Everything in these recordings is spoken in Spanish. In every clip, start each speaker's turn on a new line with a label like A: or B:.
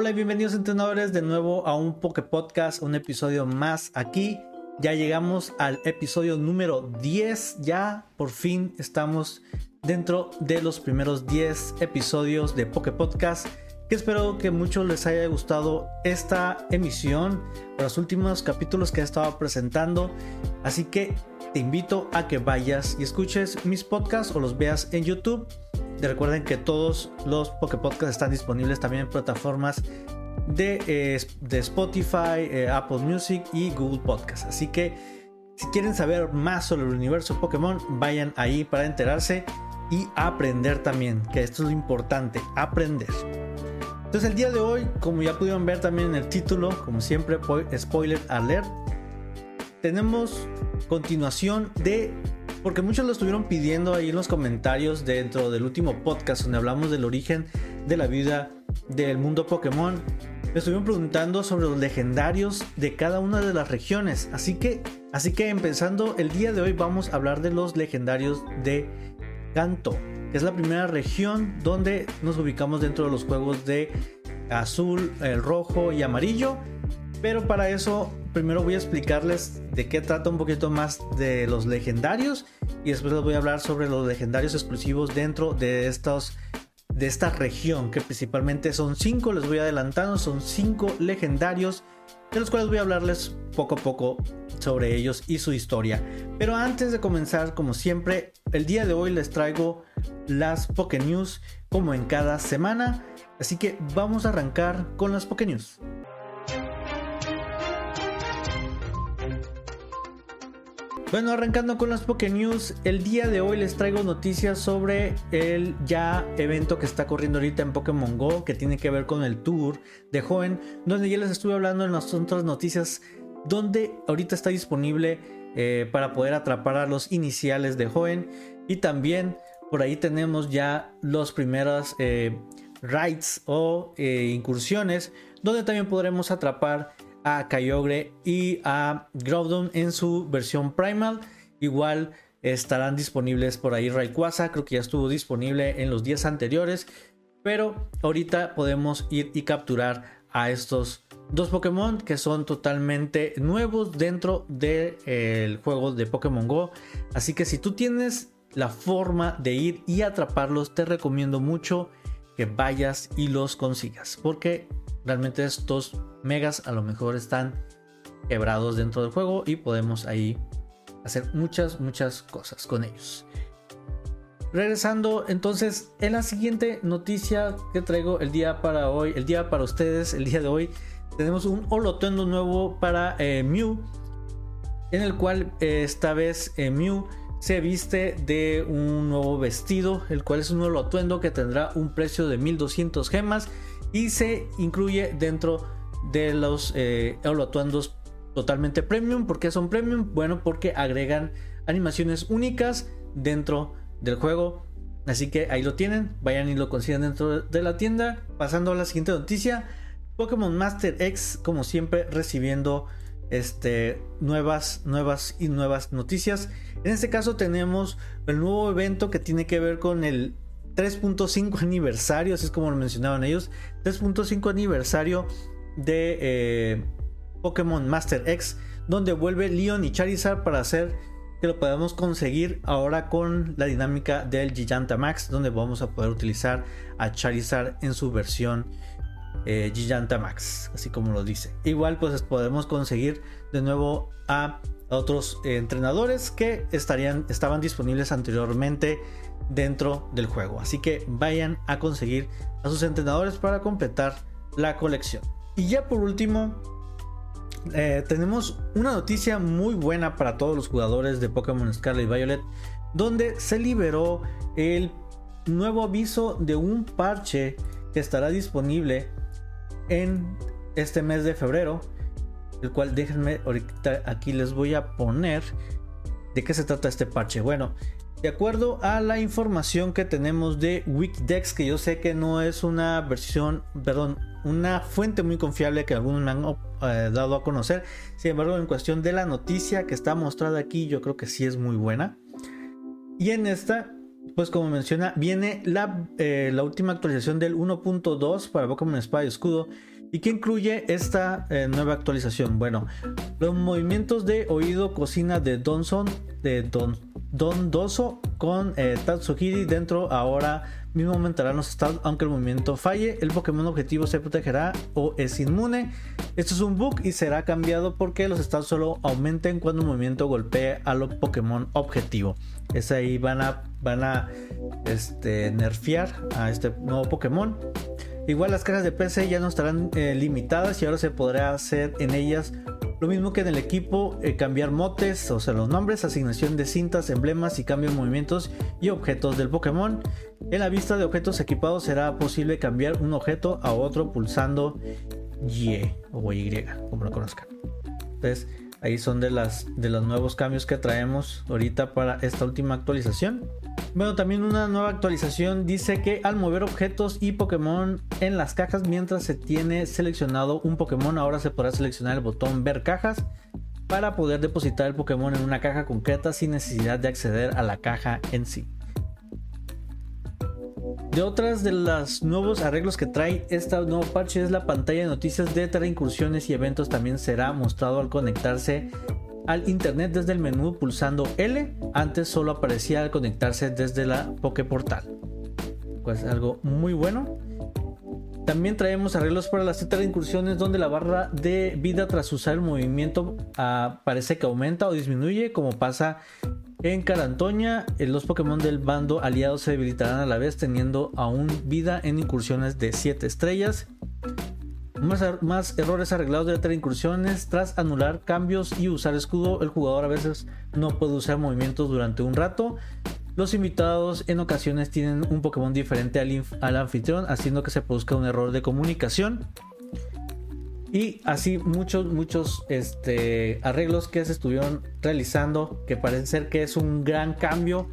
A: Hola y bienvenidos entrenadores de nuevo a un Poke Podcast, un episodio más aquí. Ya llegamos al episodio número 10, ya por fin estamos dentro de los primeros 10 episodios de Poke Podcast. Que espero que mucho les haya gustado esta emisión, los últimos capítulos que he estado presentando. Así que te invito a que vayas y escuches mis podcasts o los veas en YouTube recuerden que todos los Poké Podcasts están disponibles también en plataformas de, eh, Spotify, eh, Apple Music y Google Podcasts. Así que si quieren saber más sobre el universo Pokémon, vayan ahí para enterarse y aprender también, que esto es lo importante, aprender. Entonces el día de hoy, como ya pudieron ver también en el título, como siempre, spoiler alert, tenemos continuación de porque muchos lo estuvieron pidiendo ahí en los comentarios dentro del último podcast donde hablamos del origen de la vida del mundo Pokémon. Me estuvieron preguntando sobre los legendarios de cada una de las regiones. Así que, así que empezando el día de hoy vamos a hablar de los legendarios de Kanto, que es la primera región donde nos ubicamos dentro de los juegos de azul, el rojo y amarillo. Pero para eso primero voy a explicarles de qué trata un poquito más de los legendarios y después les voy a hablar sobre los legendarios exclusivos dentro de estos de esta región que principalmente son cinco les voy adelantando son cinco legendarios de los cuales voy a hablarles poco a poco sobre ellos y su historia. Pero antes de comenzar como siempre el día de hoy les traigo las Poké News como en cada semana. Así que vamos a arrancar con las Poké News Bueno, arrancando con las Poké News, el día de hoy les traigo noticias sobre el ya evento que está corriendo ahorita en Pokémon Go, que tiene que ver con el tour de Joven, donde ya les estuve hablando en las otras noticias, donde ahorita está disponible eh, para poder atrapar a los iniciales de Joven. Y también por ahí tenemos ya los primeros eh, raids o eh, incursiones, donde también podremos atrapar a Kyogre y a Groudon en su versión Primal. Igual estarán disponibles por ahí Rayquaza, creo que ya estuvo disponible en los días anteriores, pero ahorita podemos ir y capturar a estos dos Pokémon que son totalmente nuevos dentro del juego de Pokémon Go. Así que si tú tienes la forma de ir y atraparlos, te recomiendo mucho que vayas y los consigas, porque realmente estos megas a lo mejor están quebrados dentro del juego y podemos ahí hacer muchas, muchas cosas con ellos. Regresando entonces en la siguiente noticia que traigo el día para hoy, el día para ustedes, el día de hoy, tenemos un holotuendo nuevo para eh, Mew, en el cual eh, esta vez eh, Mew se viste de un nuevo vestido, el cual es un nuevo atuendo que tendrá un precio de 1200 gemas y se incluye dentro de los eh, totalmente premium. ¿Por qué son premium? Bueno, porque agregan animaciones únicas dentro del juego. Así que ahí lo tienen, vayan y lo consigan dentro de la tienda. Pasando a la siguiente noticia, Pokémon Master X, como siempre, recibiendo este, nuevas, nuevas y nuevas noticias. En este caso tenemos el nuevo evento que tiene que ver con el 3.5 aniversario, así es como lo mencionaban ellos, 3.5 aniversario de eh, Pokémon Master X, donde vuelve Leon y Charizard para hacer que lo podamos conseguir ahora con la dinámica del Gigantamax, donde vamos a poder utilizar a Charizard en su versión eh, Gigantamax, así como lo dice. Igual pues podemos conseguir de nuevo a otros eh, entrenadores que estarían, estaban disponibles anteriormente dentro del juego. Así que vayan a conseguir a sus entrenadores para completar la colección. Y ya por último, eh, tenemos una noticia muy buena para todos los jugadores de Pokémon Scarlet y Violet, donde se liberó el nuevo aviso de un parche que estará disponible en este mes de febrero, el cual déjenme ahorita aquí les voy a poner de qué se trata este parche. Bueno, de acuerdo a la información que tenemos de Wikidex, que yo sé que no es una versión, perdón, una fuente muy confiable que algunos me han eh, dado a conocer. Sin embargo, en cuestión de la noticia que está mostrada aquí, yo creo que sí es muy buena. Y en esta pues como menciona, viene la, eh, la última actualización del 1.2 para Pokémon Espada y Escudo. ¿Y qué incluye esta eh, nueva actualización? Bueno, los movimientos de oído cocina de Donson, de Don, Don Doso con eh, Tatsukiri dentro ahora mismo aumentará los estados aunque el movimiento falle. El Pokémon objetivo se protegerá o es inmune. Esto es un bug y será cambiado porque los estados solo aumenten cuando el movimiento golpee a los Pokémon objetivo. Es ahí van a, van a este, nerfear a este nuevo Pokémon. Igual las cajas de PC ya no estarán eh, limitadas y ahora se podrá hacer en ellas lo mismo que en el equipo, eh, cambiar motes, o sea, los nombres, asignación de cintas, emblemas y cambio de movimientos y objetos del Pokémon. En la vista de objetos equipados será posible cambiar un objeto a otro pulsando Y o Y, como lo conozcan. Entonces, ahí son de, las, de los nuevos cambios que traemos ahorita para esta última actualización. Bueno, también una nueva actualización dice que al mover objetos y Pokémon en las cajas mientras se tiene seleccionado un Pokémon, ahora se podrá seleccionar el botón ver cajas para poder depositar el Pokémon en una caja concreta sin necesidad de acceder a la caja en sí. De otras de los nuevos arreglos que trae esta nuevo parche es la pantalla de noticias de Incursiones y eventos también será mostrado al conectarse al internet desde el menú pulsando L. Antes solo aparecía al conectarse desde la Poképortal. Pues algo muy bueno. También traemos arreglos para las de incursiones donde la barra de vida tras usar el movimiento ah, parece que aumenta o disminuye como pasa en Carantoña. Eh, los Pokémon del bando aliado se debilitarán a la vez teniendo aún vida en incursiones de 7 estrellas. Más, errores arreglados de las incursiones. Tras anular cambios y usar escudo, el jugador a veces no puede usar movimientos durante un rato. Los invitados en ocasiones tienen un Pokémon diferente al, anfitrión, haciendo que se produzca un error de comunicación. Y así muchos, muchos este, arreglos que se estuvieron realizando, que parece ser que es un gran cambio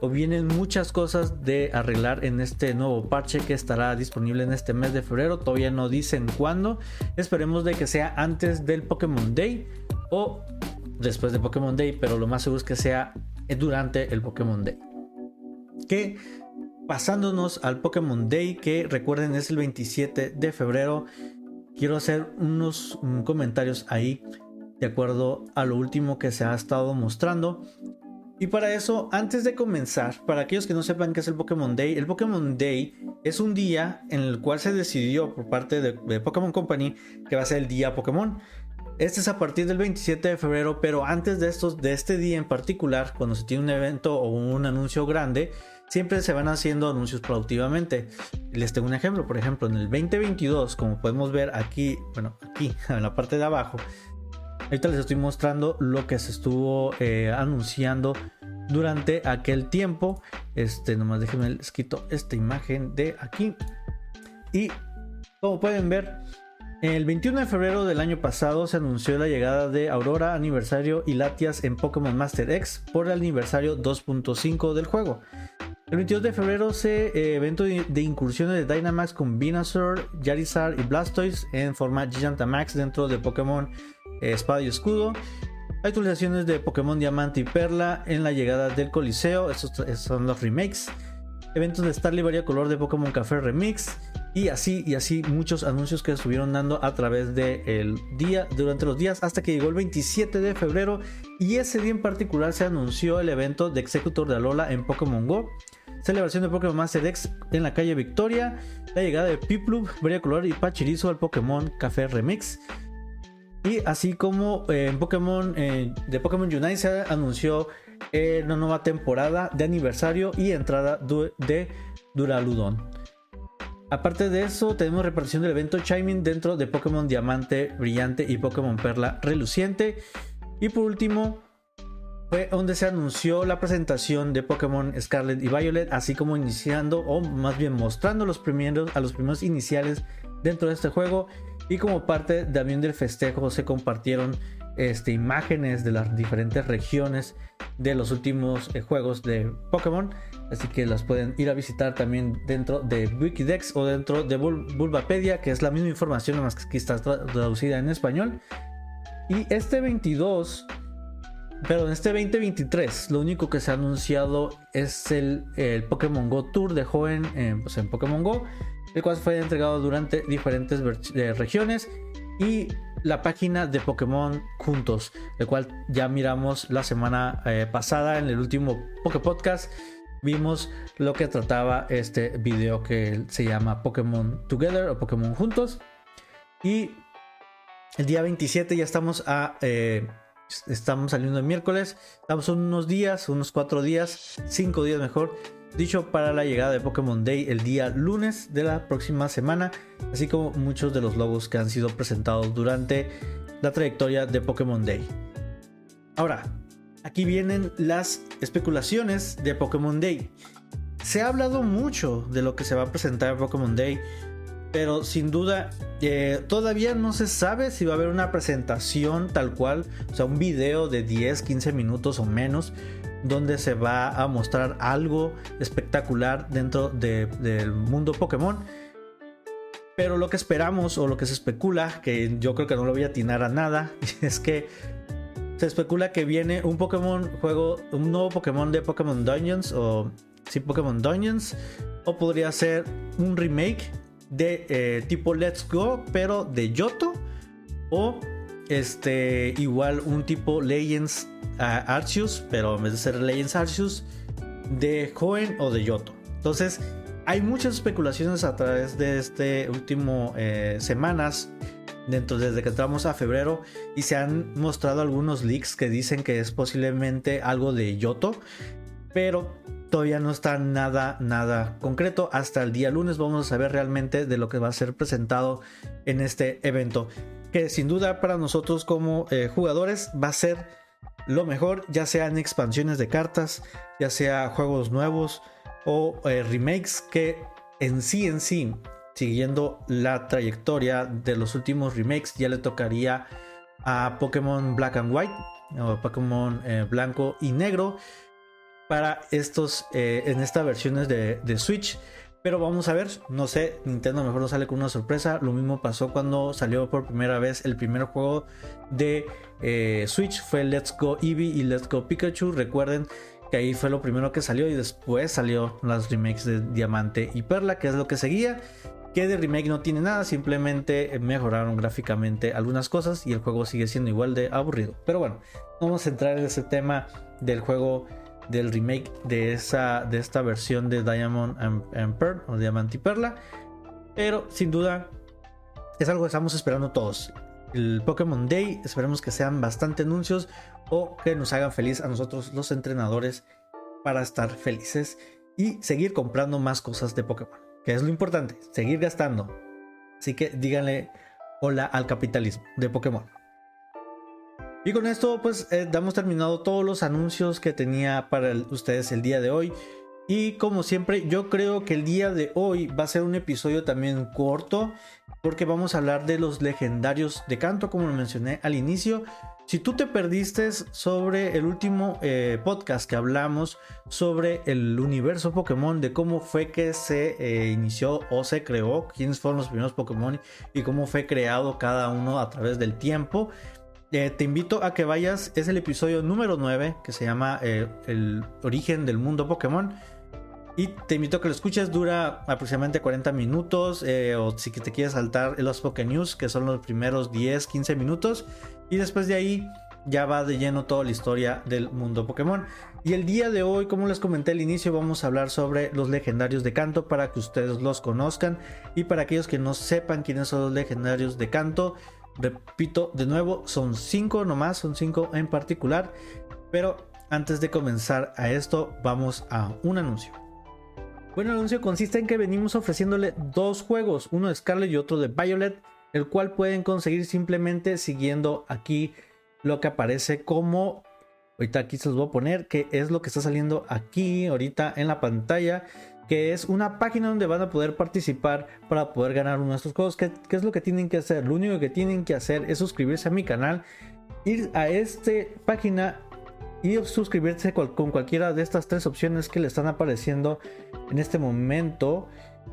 A: o vienen muchas cosas de arreglar en este nuevo parche que estará disponible en este mes de febrero. Todavía no dicen cuándo. Esperemos de que sea antes del Pokémon Day o después de Pokémon Day, pero lo más seguro es que sea durante el Pokémon Day. Que pasándonos al Pokémon Day, que recuerden es el 27 de febrero, quiero hacer unos mm, comentarios ahí de acuerdo a lo último que se ha estado mostrando. Y para eso, antes de comenzar, para aquellos que no sepan qué es el Pokémon Day, el Pokémon Day es un día en el cual se decidió por parte de, Pokémon Company que va a ser el día Pokémon. Este es a partir del 27 de febrero, pero antes de, estos, de este día en particular, cuando se tiene un evento o un anuncio grande, siempre se van haciendo anuncios productivamente. Les tengo un ejemplo, por ejemplo, en el 2022, como podemos ver aquí, bueno, aquí en la parte de abajo, Ahorita les estoy mostrando lo que se estuvo eh, anunciando durante aquel tiempo. Este, nomás déjenme les quito esta imagen de aquí. Y como pueden ver, el 21 de febrero del año pasado se anunció la llegada de Aurora, aniversario y Latias en Pokémon Master X por el aniversario 2.5 del juego. El 22 de febrero se eh, evento de, incursiones de Dynamax con Venusaur, Yarizar y Blastoise en forma Gigantamax dentro de Pokémon espada y escudo. Actualizaciones de Pokémon Diamante y Perla en la llegada del Coliseo. Estos son los remakes. Eventos de Starly Varia Color de Pokémon Café Remix. Y así y así muchos anuncios que estuvieron dando a través del día, durante los días, hasta que llegó el 27 de febrero. Y ese día en particular se anunció el evento de Executor de Alola en Pokémon Go. Celebración de Pokémon Master X en la calle Victoria. La llegada de Piplup, Color y Pachirizo al Pokémon Café Remix. Y así como eh, en Pokémon, eh, de Pokémon Unite se anunció eh, una nueva temporada de aniversario y entrada de Duraludon. Aparte de eso, tenemos repartición del evento Chiming dentro de Pokémon Diamante Brillante y Pokémon Perla Reluciente. Y por último, fue donde se anunció la presentación de Pokémon Scarlet y Violet, así como iniciando, o más bien mostrando los primeros, a los primeros iniciales dentro de este juego y como parte también del festejo se compartieron este, imágenes de las diferentes regiones de los últimos eh, juegos de Pokémon. Así que las pueden ir a visitar también dentro de Wikidex o dentro de Bulbapedia, que es la misma información, más que está traducida en español. Y este 22 Pero en este 2023 lo único que se ha anunciado es el, el Pokémon Go Tour de joven pues en Pokémon Go, el cual fue entregado durante diferentes eh, regiones y la página de Pokémon Juntos, el cual ya miramos la semana eh, pasada en el último Poké Podcast. Vimos lo que trataba este video que se llama Pokémon Together o Pokémon Juntos. Y el día 27 ya estamos a... Eh, estamos saliendo el miércoles. Estamos unos días, unos cuatro días, cinco días mejor dicho para la llegada de Pokémon Day el día lunes de la próxima semana, así como muchos de los logos que han sido presentados durante la trayectoria de Pokémon Day. Ahora, aquí vienen las especulaciones de Pokémon Day. Se ha hablado mucho de lo que se va a presentar en Pokémon Day, pero sin duda eh, todavía no se sabe si va a haber una presentación tal cual, o sea, un video de 10, 15 minutos o menos donde se va a mostrar algo espectacular dentro del mundo Pokémon. Pero lo que esperamos o lo que se especula, que yo creo que no lo voy a atinar a nada, es que se especula que viene un Pokémon juego, un nuevo Pokémon de Pokémon Dungeons o sí Pokémon Dungeons o podría ser un remake de eh, tipo Let's Go pero de Yoto o este igual un tipo Legends Arceus, pero en vez de ser Legends Arceus, de Joven o de Yoto. Entonces, hay muchas especulaciones a través de este último eh, semanas dentro desde que entramos a febrero y se han mostrado algunos leaks que dicen que es posiblemente algo de Yoto, pero todavía no está nada nada concreto. Hasta el día lunes vamos a saber realmente de lo que va a ser presentado en este evento, que sin duda para nosotros como eh, jugadores va a ser lo mejor, ya sean expansiones de cartas, ya sea juegos nuevos o eh, remakes que en sí en sí, siguiendo la trayectoria de los últimos remakes, ya le tocaría a Pokémon Black and White o Pokémon eh, blanco y negro para estos eh, en estas versiones de, Switch. Pero vamos a ver, no sé, Nintendo mejor no sale con una sorpresa. Lo mismo pasó cuando salió por primera vez el primer juego de eh, Switch, fue Let's Go Eevee y Let's Go Pikachu. Recuerden que ahí fue lo primero que salió y después salió las remakes de Diamante y Perla, que es lo que seguía. Que de remake no tiene nada, simplemente mejoraron gráficamente algunas cosas y el juego sigue siendo igual de aburrido. Pero bueno, vamos a entrar en ese tema del juego del remake de, esa, de esta versión de Diamond and, Pearl o Diamante y Perla. Pero sin duda es algo que estamos esperando todos. El Pokémon Day, esperemos que sean bastante anuncios o que nos hagan feliz a nosotros los entrenadores para estar felices y seguir comprando más cosas de Pokémon. Que es lo importante, seguir gastando. Así que díganle hola al capitalismo de Pokémon. Y con esto pues eh, damos terminado todos los anuncios que tenía para ustedes el día de hoy. Y como siempre yo creo que el día de hoy va a ser un episodio también corto porque vamos a hablar de los legendarios de canto como lo mencioné al inicio. Si tú te perdiste sobre el último eh, podcast que hablamos sobre el universo Pokémon, de cómo fue que se eh, inició o se creó, quiénes fueron los primeros Pokémon y cómo fue creado cada uno a través del tiempo, eh, te invito a que vayas, es el episodio número 9 que se llama eh, El origen del mundo Pokémon. Y te invito a que lo escuches, dura aproximadamente 40 minutos. Eh, o si te quieres saltar los Poké News, que son los primeros 10, 15 minutos. Y después de ahí ya va de lleno toda la historia del mundo Pokémon. Y el día de hoy, como les comenté al inicio, vamos a hablar sobre los legendarios de canto para que ustedes los conozcan. Y para aquellos que no sepan quiénes son los legendarios de canto, Repito de nuevo, son cinco nomás, son cinco en particular. Pero antes de comenzar a esto, vamos a un anuncio. Bueno, el anuncio consiste en que venimos ofreciéndole dos juegos, uno de Scarlet y otro de Violet, el cual pueden conseguir simplemente siguiendo aquí lo que aparece como ahorita aquí se los voy a poner que es lo que está saliendo aquí ahorita en la pantalla que es una página donde van a poder participar para poder ganar uno de estos juegos. ¿Qué, es lo que tienen que hacer? Lo único que tienen que hacer es suscribirse a mi canal, ir a esta página y suscribirse con cualquiera de estas tres opciones que le están apareciendo en este momento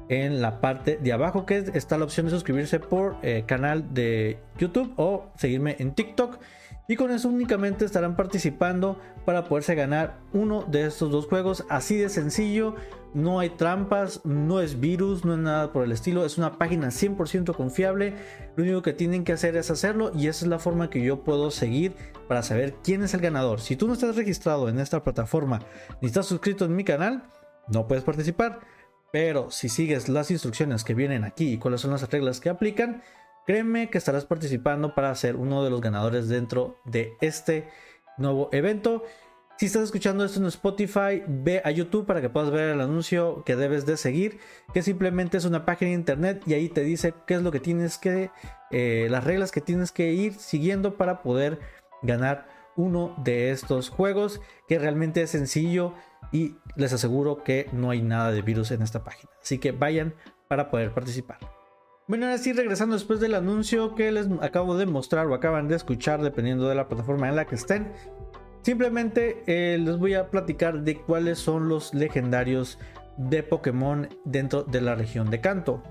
A: en la parte de abajo que está la opción de suscribirse por eh, canal de YouTube o seguirme en TikTok Y con eso únicamente estarán participando para poderse ganar uno de estos dos juegos. Así de sencillo, no hay trampas, no es virus, no es nada por el estilo. Es una página 100% confiable. Lo único que tienen que hacer es hacerlo y esa es la forma que yo puedo seguir para saber quién es el ganador. Si tú no estás registrado en esta plataforma ni estás suscrito en mi canal, no puedes participar. Pero si sigues las instrucciones que vienen aquí y cuáles son las reglas que aplican, créeme que estarás participando para ser uno de los ganadores dentro de este nuevo evento. Si estás escuchando esto en Spotify, ve a YouTube para que puedas ver el anuncio que debes de seguir, que simplemente es una página de internet y ahí te dice qué es lo que tienes que, eh, las reglas que tienes que ir siguiendo para poder ganar uno de estos juegos, que realmente es sencillo y les aseguro que no hay nada de virus en esta página. Así que vayan para poder participar. Bueno, ahora sí, regresando después del anuncio que les acabo de mostrar o acaban de escuchar, dependiendo de la plataforma en la que estén, simplemente eh, les voy a platicar de cuáles son los legendarios de Pokémon dentro de la región de Kanto.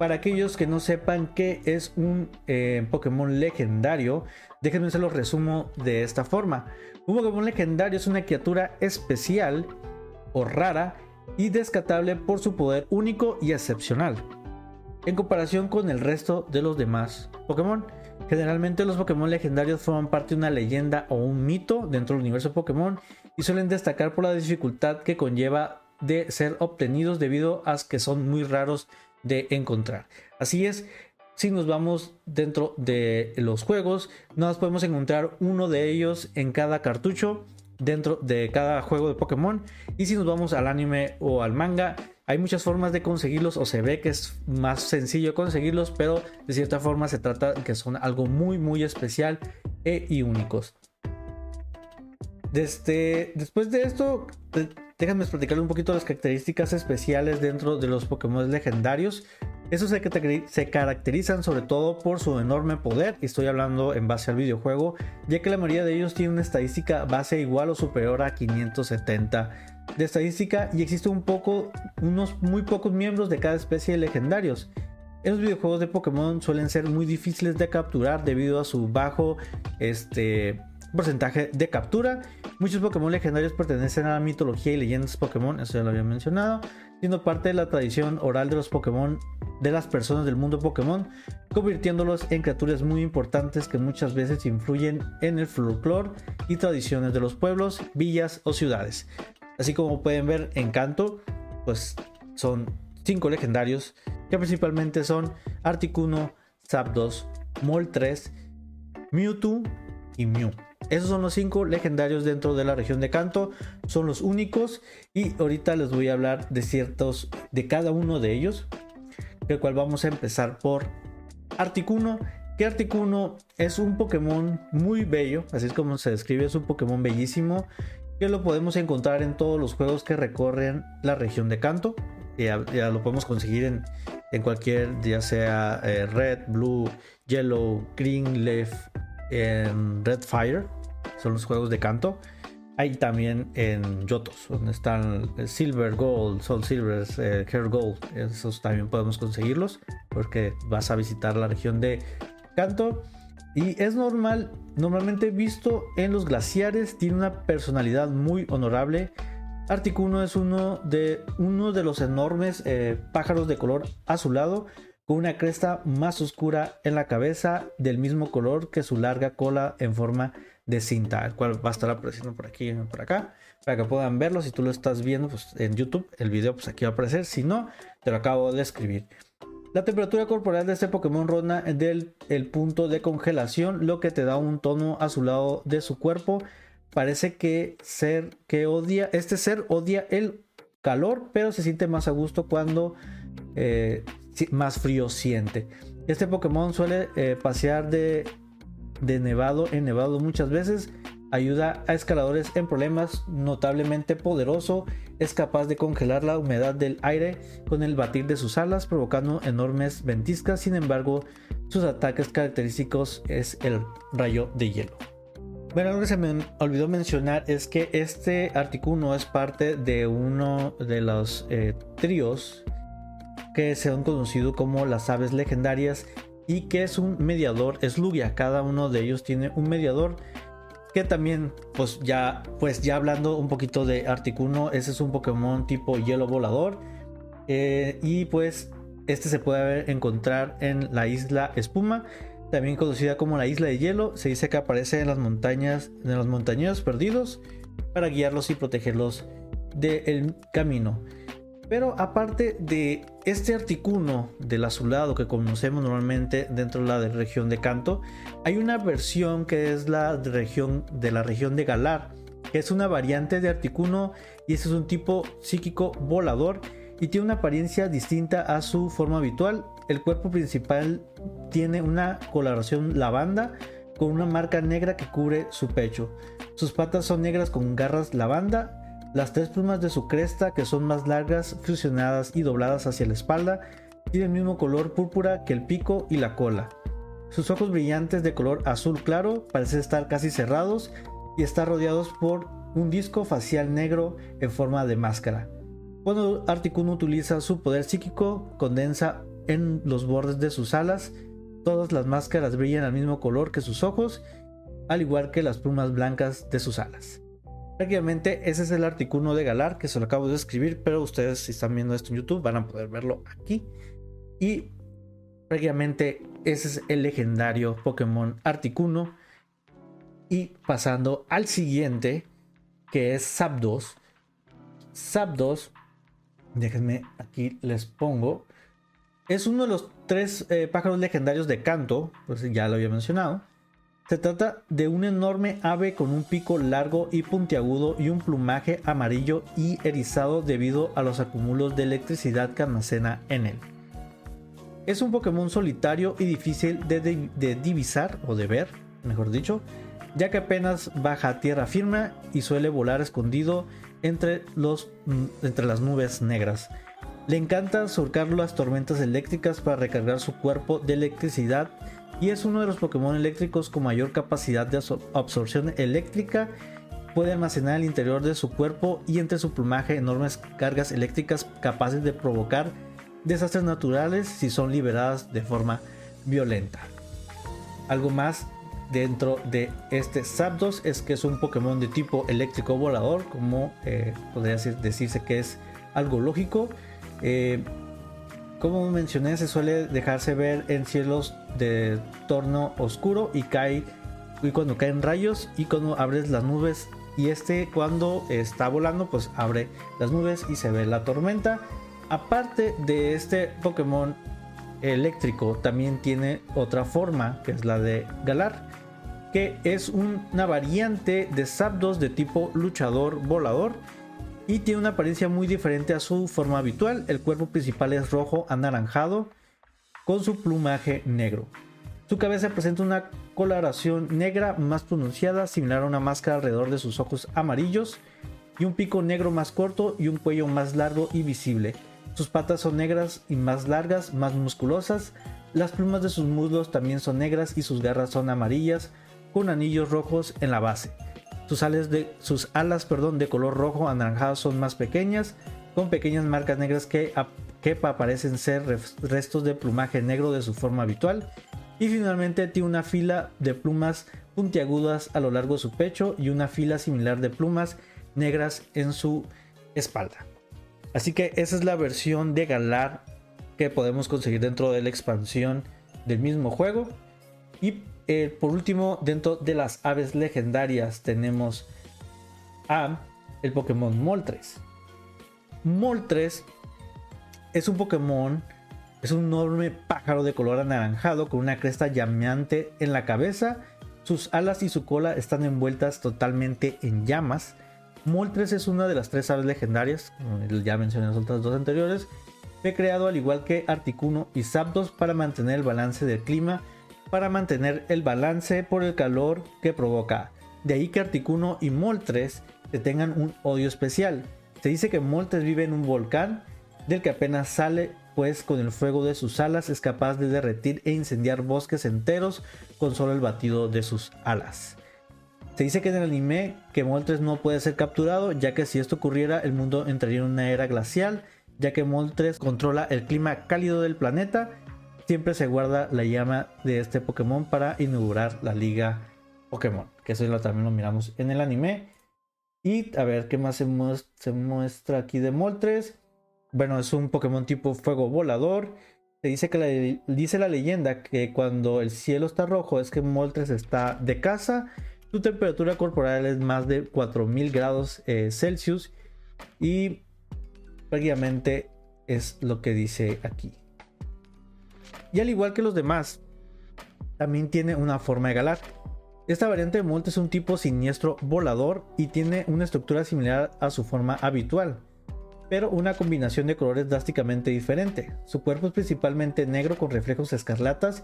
A: Para aquellos que no sepan qué es un eh, Pokémon legendario, déjenme se los resumo de esta forma. Un Pokémon legendario es una criatura especial o rara y descatable por su poder único y excepcional en comparación con el resto de los demás Pokémon. Generalmente los Pokémon legendarios forman parte de una leyenda o un mito dentro del universo Pokémon y suelen destacar por la dificultad que conlleva de ser obtenidos debido a que son muy raros de encontrar. Así es, si nos vamos dentro de los juegos, nos podemos encontrar uno de ellos en cada cartucho dentro de cada juego de Pokémon. Y si nos vamos al anime o al manga, hay muchas formas de conseguirlos o se ve que es más sencillo conseguirlos, pero de cierta forma se trata que son algo muy muy especial e, y únicos. Desde, después de esto, déjenme explicarles un poquito las características especiales dentro de los Pokémon legendarios. Estos se, se caracterizan sobre todo por su enorme poder, y estoy hablando en base al videojuego, ya que la mayoría de ellos tienen una estadística base igual o superior a 570 de estadística y existe un poco, unos muy pocos miembros de cada especie de legendarios. En los videojuegos de Pokémon suelen ser muy difíciles de capturar debido a su bajo este, porcentaje de captura. Muchos Pokémon legendarios pertenecen a la mitología y leyendas Pokémon, eso ya lo había mencionado, siendo parte de la tradición oral de los Pokémon de las personas del mundo Pokémon, convirtiéndolos en criaturas muy importantes que muchas veces influyen en el folclore y tradiciones de los pueblos, villas o ciudades. Así como pueden ver, Encanto, pues son cinco legendarios que principalmente son Articuno, Zapdos, Moltres, Mewtwo y Mew. Esos son los cinco legendarios dentro de la región de Kanto, son los únicos y ahorita les voy a hablar de ciertos de cada uno de ellos, el cual vamos a empezar por Articuno, que Articuno es un Pokémon muy bello, así es como se describe, es un Pokémon bellísimo que lo podemos encontrar en todos los juegos que recorren la región de Kanto. Ya, lo podemos conseguir en, en cualquier, ya sea eh, Red, Blue, Yellow, Green, Leaf, en Red Fire. Son los juegos de Kanto. Hay también en Yotos, donde están Silver, Gold, Soul Silver, eh, Hair Gold. Esos también podemos conseguirlos porque vas a visitar la región de Kanto. Y es normal, normalmente visto en los glaciares, tiene una personalidad muy honorable. Articuno es uno de, uno de los enormes eh, pájaros de color azulado, con una cresta más oscura en la cabeza, del mismo color que su larga cola en forma cinta, el cual va a estar apareciendo por aquí y por acá, para que puedan verlo. Si tú lo estás viendo pues, en YouTube, el video pues aquí va a aparecer. Si no, te lo acabo de escribir. La temperatura corporal de este Pokémon ronda del el punto de congelación, lo que te da un tono azulado de su cuerpo. Parece que ser que odia, este ser odia el calor, pero se siente más a gusto cuando eh, más frío siente. Este Pokémon suele eh, pasear de, de nevado en nevado muchas veces Ayuda a escaladores en problemas notablemente poderoso. Es capaz de congelar la humedad del aire con el batir de sus alas, provocando enormes ventiscas. Sin embargo, sus ataques característicos es el rayo de hielo. Bueno, algo que se me olvidó mencionar es que este Articuno es parte de uno de los eh, tríos que se han conocido como las aves legendarias y que es un mediador, es Lugia. Cada uno de ellos tiene un mediador Que también, pues ya, pues ya hablando un poquito de Articuno, ese es un Pokémon tipo hielo volador. Eh, y pues este se puede encontrar en la isla Espuma, también conocida como la isla de hielo. Se dice que aparece en las montañas, en los montañeros perdidos, para guiarlos y protegerlos del camino. Pero aparte de este articuno del azulado que conocemos normalmente dentro de la región de Canto, hay una versión que es la de, región, de la región de Galar, que es una variante de articuno y es un tipo psíquico volador y tiene una apariencia distinta a su forma habitual. El cuerpo principal tiene una coloración lavanda con una marca negra que cubre su pecho. Sus patas son negras con garras lavanda. Las tres plumas de su cresta, que son más largas, fusionadas y dobladas hacia la espalda, tienen el mismo color púrpura que el pico y la cola. Sus ojos brillantes de color azul claro parecen estar casi cerrados y están rodeados por un disco facial negro en forma de máscara. Cuando Articuno utiliza su poder psíquico, condensa en los bordes de sus alas. Todas las máscaras brillan al mismo color que sus ojos, al igual que las plumas blancas de sus alas. Prácticamente ese es el Articuno de Galar que se lo acabo de escribir, pero ustedes si están viendo esto en YouTube van a poder verlo aquí. Y prácticamente ese es el legendario Pokémon Articuno. Y pasando al siguiente, que es Zapdos. Zapdos Déjenme aquí les pongo. Es uno de los tres eh, pájaros legendarios de canto, pues ya lo había mencionado. Se trata de un enorme ave con un pico largo y puntiagudo y un plumaje amarillo y erizado debido a los acúmulos de electricidad que almacena en él. Es un Pokémon solitario y difícil de, divisar o de ver, mejor dicho, ya que apenas baja a tierra firme y suele volar escondido entre, mm, entre las nubes negras. Le encanta surcar las tormentas eléctricas para recargar su cuerpo de electricidad y es uno de los Pokémon eléctricos con mayor capacidad de absorción eléctrica. Puede almacenar el interior de su cuerpo y entre su plumaje enormes cargas eléctricas capaces de provocar desastres naturales si son liberadas de forma violenta. Algo más dentro de este Zapdos es que es un Pokémon de tipo eléctrico volador, como eh, podría decirse que es algo lógico. Eh, como mencioné, se suele dejarse ver en cielos de torno oscuro y cae y cuando caen rayos y cuando abres las nubes y este cuando está volando pues abre las nubes y se ve la tormenta. Aparte de este Pokémon eléctrico también tiene otra forma que es la de Galar que es una variante de Zapdos de tipo luchador volador y tiene una apariencia muy diferente a su forma habitual. El cuerpo principal es rojo anaranjado con su plumaje negro. Su cabeza presenta una coloración negra más pronunciada, similar a una máscara alrededor de sus ojos amarillos y un pico negro más corto y un cuello más largo y visible. Sus patas son negras y más largas, más musculosas. Las plumas de sus muslos también son negras y sus garras son amarillas con anillos rojos en la base. Sus alas, de, sus alas perdón, de color rojo anaranjado son más pequeñas, con pequeñas marcas negras que, que parecen ser restos de plumaje negro de su forma habitual. Y finalmente tiene una fila de plumas puntiagudas a lo largo de su pecho y una fila similar de plumas negras en su espalda. Así que esa es la versión de Galar que podemos conseguir dentro de la expansión del mismo juego. Y eh, por último, dentro de las aves legendarias tenemos a el Pokémon Moltres. Moltres es un Pokémon, es un enorme pájaro de color anaranjado con una cresta llameante en la cabeza. Sus alas y su cola están envueltas totalmente en llamas. Moltres es una de las tres aves legendarias, ya mencioné en las otras dos anteriores. Fue creado al igual que Articuno y Zapdos para mantener el balance del clima para mantener el balance por el calor que provoca. De ahí que Articuno y Moltres te tengan un odio especial. Se dice que Moltres vive en un volcán del que apenas sale, pues con el fuego de sus alas es capaz de derretir e incendiar bosques enteros con solo el batido de sus alas. Se dice que en el anime que Moltres no puede ser capturado, ya que si esto ocurriera el mundo entraría en una era glacial, ya que Moltres controla el clima cálido del planeta siempre se guarda la llama de este Pokémon para inaugurar la liga Pokémon. que eso también lo miramos en el anime. Y a ver qué más se muestra, aquí de Moltres. Bueno, es un Pokémon tipo fuego volador. Se dice que la, dice la leyenda que cuando el cielo está rojo es que Moltres está de casa. Su temperatura corporal es más de 4000 grados eh, Celsius. Y prácticamente es lo que dice aquí. Y al igual que los demás, también tiene una forma de galar. Esta variante de Molt es un tipo siniestro volador y tiene una estructura similar a su forma habitual, pero una combinación de colores drásticamente diferente. Su cuerpo es principalmente negro con reflejos escarlatas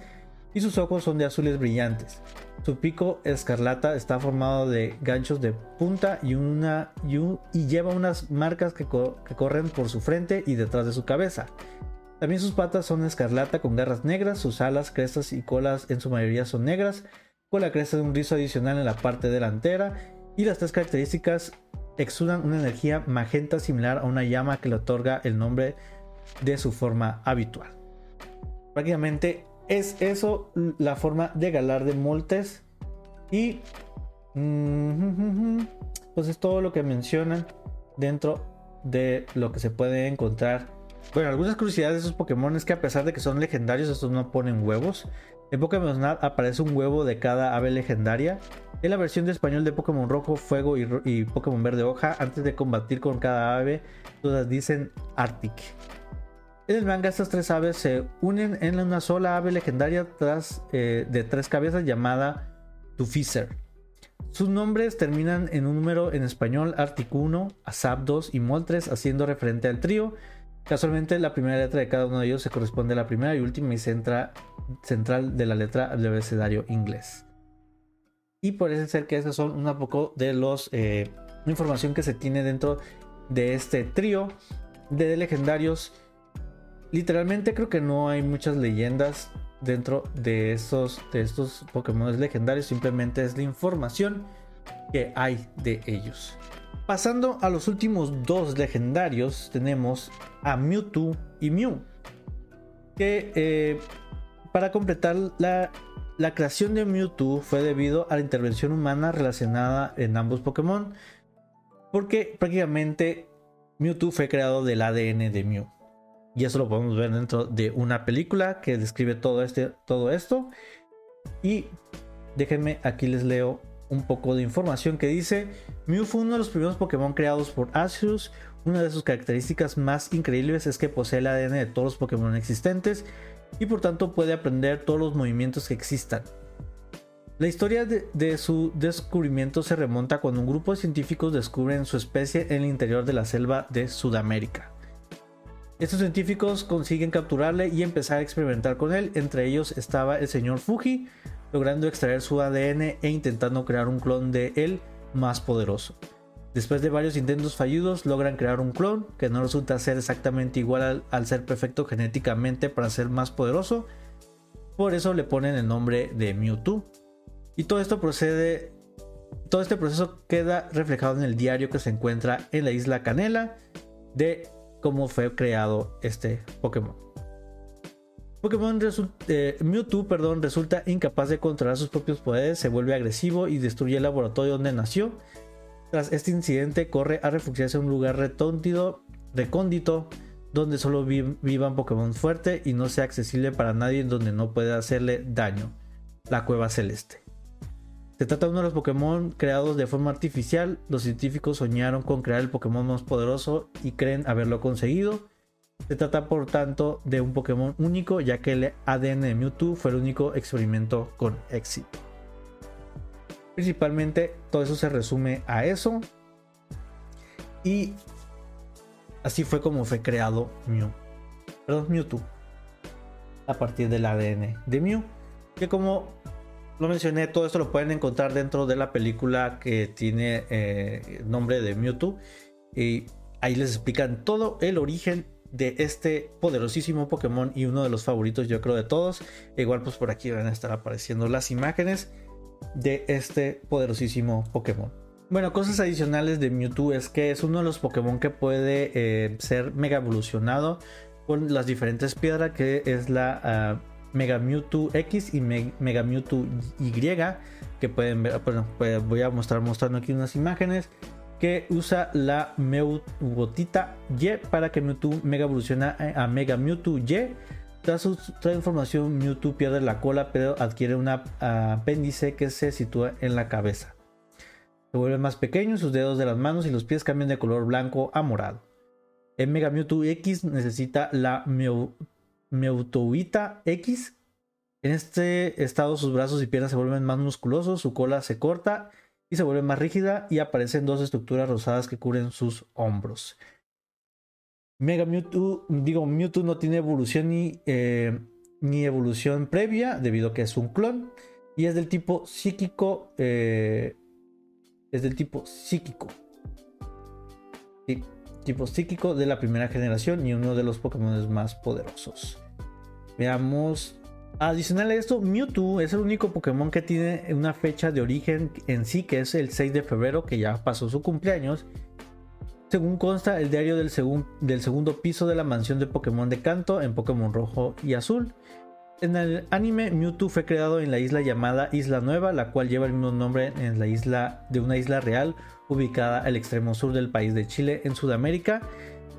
A: y sus ojos son de azules brillantes. Su pico escarlata está formado de ganchos de punta y, una, y, lleva unas marcas que, que corren por su frente y detrás de su cabeza. También sus patas son escarlata con garras negras, sus alas, crestas y colas en su mayoría son negras, con la cresta de un rizo adicional en la parte delantera y las tres características exudan una energía magenta similar a una llama que le otorga el nombre de su forma habitual. Prácticamente es eso la forma de galar de Moltes. Y pues es todo lo que mencionan dentro de lo que se puede encontrar. Bueno, algunas curiosidades de esos Pokémon es que a pesar de que son legendarios, estos no ponen huevos. En Pokémon Snap aparece un huevo de cada ave legendaria. En la versión de español de Pokémon Rojo, Fuego y, Pokémon Verde Hoja, antes de combatir con cada ave, todas dicen Arctic. En el manga estas tres aves se unen en una sola ave legendaria tras, eh, de tres cabezas llamada Tufiser. Sus nombres terminan en un número en español Articuno, Asap 2 y Moltres haciendo referente al trío. Casualmente la primera letra de cada uno de ellos se corresponde a la primera y última y centra, central de la letra del abecedario inglés. Y parece ser que esas son un poco de los eh, información que se tiene dentro de este trío de legendarios literalmente creo que no hay muchas leyendas dentro de estos, de estos Pokémon legendarios, simplemente es la información que hay de ellos. Pasando a los últimos dos legendarios, tenemos a Mewtwo y Mew. Que eh, para completar la, la creación de Mewtwo fue debido a la intervención humana relacionada en ambos Pokémon. Porque prácticamente Mewtwo fue creado del ADN de Mew. Y eso lo podemos ver dentro de una película que describe todo, este, todo esto. Y déjenme, aquí les leo un poco de información que dice, Mew fue uno de los primeros Pokémon creados por Asius. Una de sus características más increíbles es que posee el ADN de todos los Pokémon existentes y por tanto puede aprender todos los movimientos que existan. La historia de, su descubrimiento se remonta cuando un grupo de científicos descubren su especie en el interior de la selva de Sudamérica. Estos científicos consiguen capturarle y empezar a experimentar con él. Entre ellos estaba el señor Fuji, logrando extraer su ADN e intentando crear un clon de él más poderoso. Después de varios intentos fallidos, logran crear un clon que no resulta ser exactamente igual al, ser perfecto genéticamente para ser más poderoso. Por eso le ponen el nombre de Mewtwo. Y todo esto procede. Todo este proceso queda reflejado en el diario que se encuentra en la isla Canela de cómo fue creado este Pokémon. Pokémon eh, Mewtwo perdón, resulta incapaz de controlar sus propios poderes, se vuelve agresivo y destruye el laboratorio donde nació. Tras este incidente corre a refugiarse en un lugar recóndito, recóndito donde solo vivan Pokémon fuerte y no sea accesible para nadie donde no pueda hacerle daño. La cueva celeste. Se trata de uno de los Pokémon creados de forma artificial. Los científicos soñaron con crear el Pokémon más poderoso y creen haberlo conseguido. Se trata por tanto de un Pokémon único ya que el ADN de Mewtwo fue el único experimento con éxito. Principalmente todo eso se resume a eso. Y así fue como fue creado Mew. Perdón, Mewtwo. A partir del ADN de Mew. Que como lo mencioné, todo esto lo pueden encontrar dentro de la película que tiene eh, nombre de Mewtwo. Y ahí les explican todo el origen de este poderosísimo Pokémon y uno de los favoritos yo creo de todos. Igual pues por aquí van a estar apareciendo las imágenes de este poderosísimo Pokémon. Bueno, cosas adicionales de Mewtwo es que es uno de los Pokémon que puede eh, ser mega evolucionado con las diferentes piedras que es la... Ah, Mega Mewtwo X y Mega Mewtwo Y, que pueden ver, bueno, pues voy a mostrar mostrando aquí unas imágenes que usa la Meubotita Y para que Mewtwo Mega evoluciona a Mega Mewtwo Y. Tras su transformación, Mewtwo pierde la cola, pero adquiere un apéndice que se sitúa en la cabeza. Se vuelve más pequeño, sus dedos de las manos y los pies cambian de color blanco a morado. En Mega Mewtwo X necesita la Mewtwoita X. En este estado sus brazos y piernas se vuelven más musculosos, su cola se corta y se vuelve más rígida y aparecen dos estructuras rosadas que cubren sus hombros. Mega Mewtwo, digo, Mewtwo no tiene evolución ni, eh, ni evolución previa debido a que es un clon y es del tipo psíquico. Eh, es del tipo psíquico. Sí, tipo psíquico de la primera generación y uno de los Pokémon más poderosos. Veamos. Adicional a esto, Mewtwo es el único Pokémon que tiene una fecha de origen en sí, que es el 6 de febrero, que ya pasó su cumpleaños. Según consta el diario del, segundo piso de la mansión de Pokémon de Canto en Pokémon Rojo y Azul. En el anime, Mewtwo fue creado en la isla llamada Isla Nueva, la cual lleva el mismo nombre en la isla de una isla real ubicada al extremo sur del país de Chile, en Sudamérica.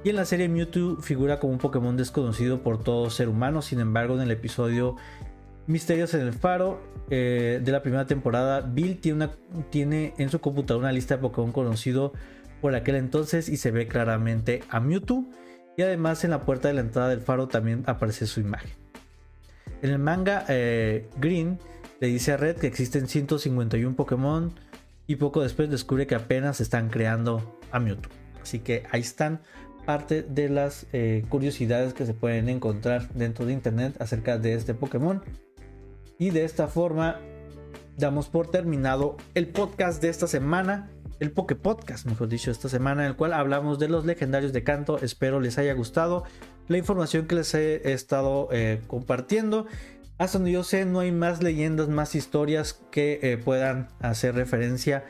A: Y en la serie Mewtwo figura como un Pokémon desconocido por todo ser humano, sin embargo en el episodio Misterios en el Faro eh, de la primera temporada, Bill tiene, tiene en su computadora una lista de Pokémon conocido por aquel entonces y se ve claramente a Mewtwo. Y además en la puerta de la entrada del faro también aparece su imagen. En el manga eh, Green le dice a Red que existen 151 Pokémon y poco después descubre que apenas están creando a Mewtwo. Así que ahí están parte de las eh, curiosidades que se pueden encontrar dentro de internet acerca de este Pokémon. Y de esta forma damos por terminado el podcast de esta semana, el Poké Podcast, mejor dicho, esta semana, en el cual hablamos de los legendarios de canto. Espero les haya gustado la información que les he estado eh, compartiendo. Hasta donde yo sé, no hay más leyendas, más historias que eh, puedan hacer referencia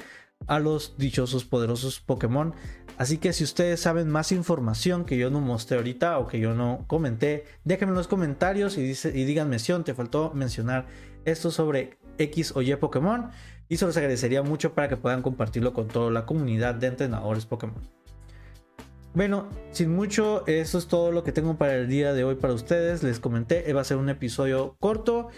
A: a los dichosos poderosos Pokémon. Así que si ustedes saben más información que yo no mostré ahorita o que yo no comenté, déjenme en los comentarios y, díganme si te faltó mencionar esto sobre X o Y Pokémon. Y se los agradecería mucho para que puedan compartirlo con toda la comunidad de entrenadores Pokémon. Bueno, sin mucho, eso es todo lo que tengo para el día de hoy para ustedes. Les comenté, va a ser un episodio corto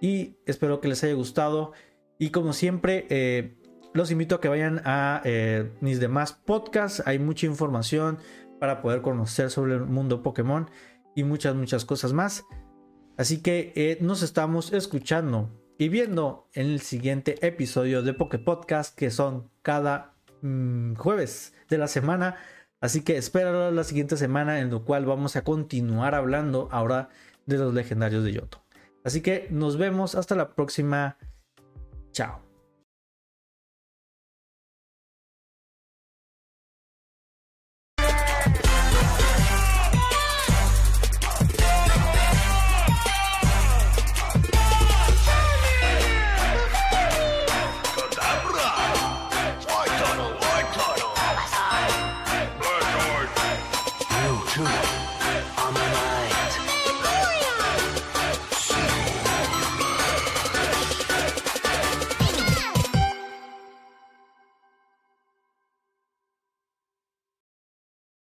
A: y espero que les haya gustado. Y como siempre, eh, los invito a que vayan a eh, mis demás podcasts. Hay mucha información para poder conocer sobre el mundo Pokémon y muchas, muchas cosas más. Así que eh, nos estamos escuchando y viendo en el siguiente episodio de Poké Podcast, que son cada mm, jueves de la semana. Así que espéralo la siguiente semana en lo cual vamos a continuar hablando ahora de los legendarios de Yoto. Así que nos vemos hasta la próxima. Chao.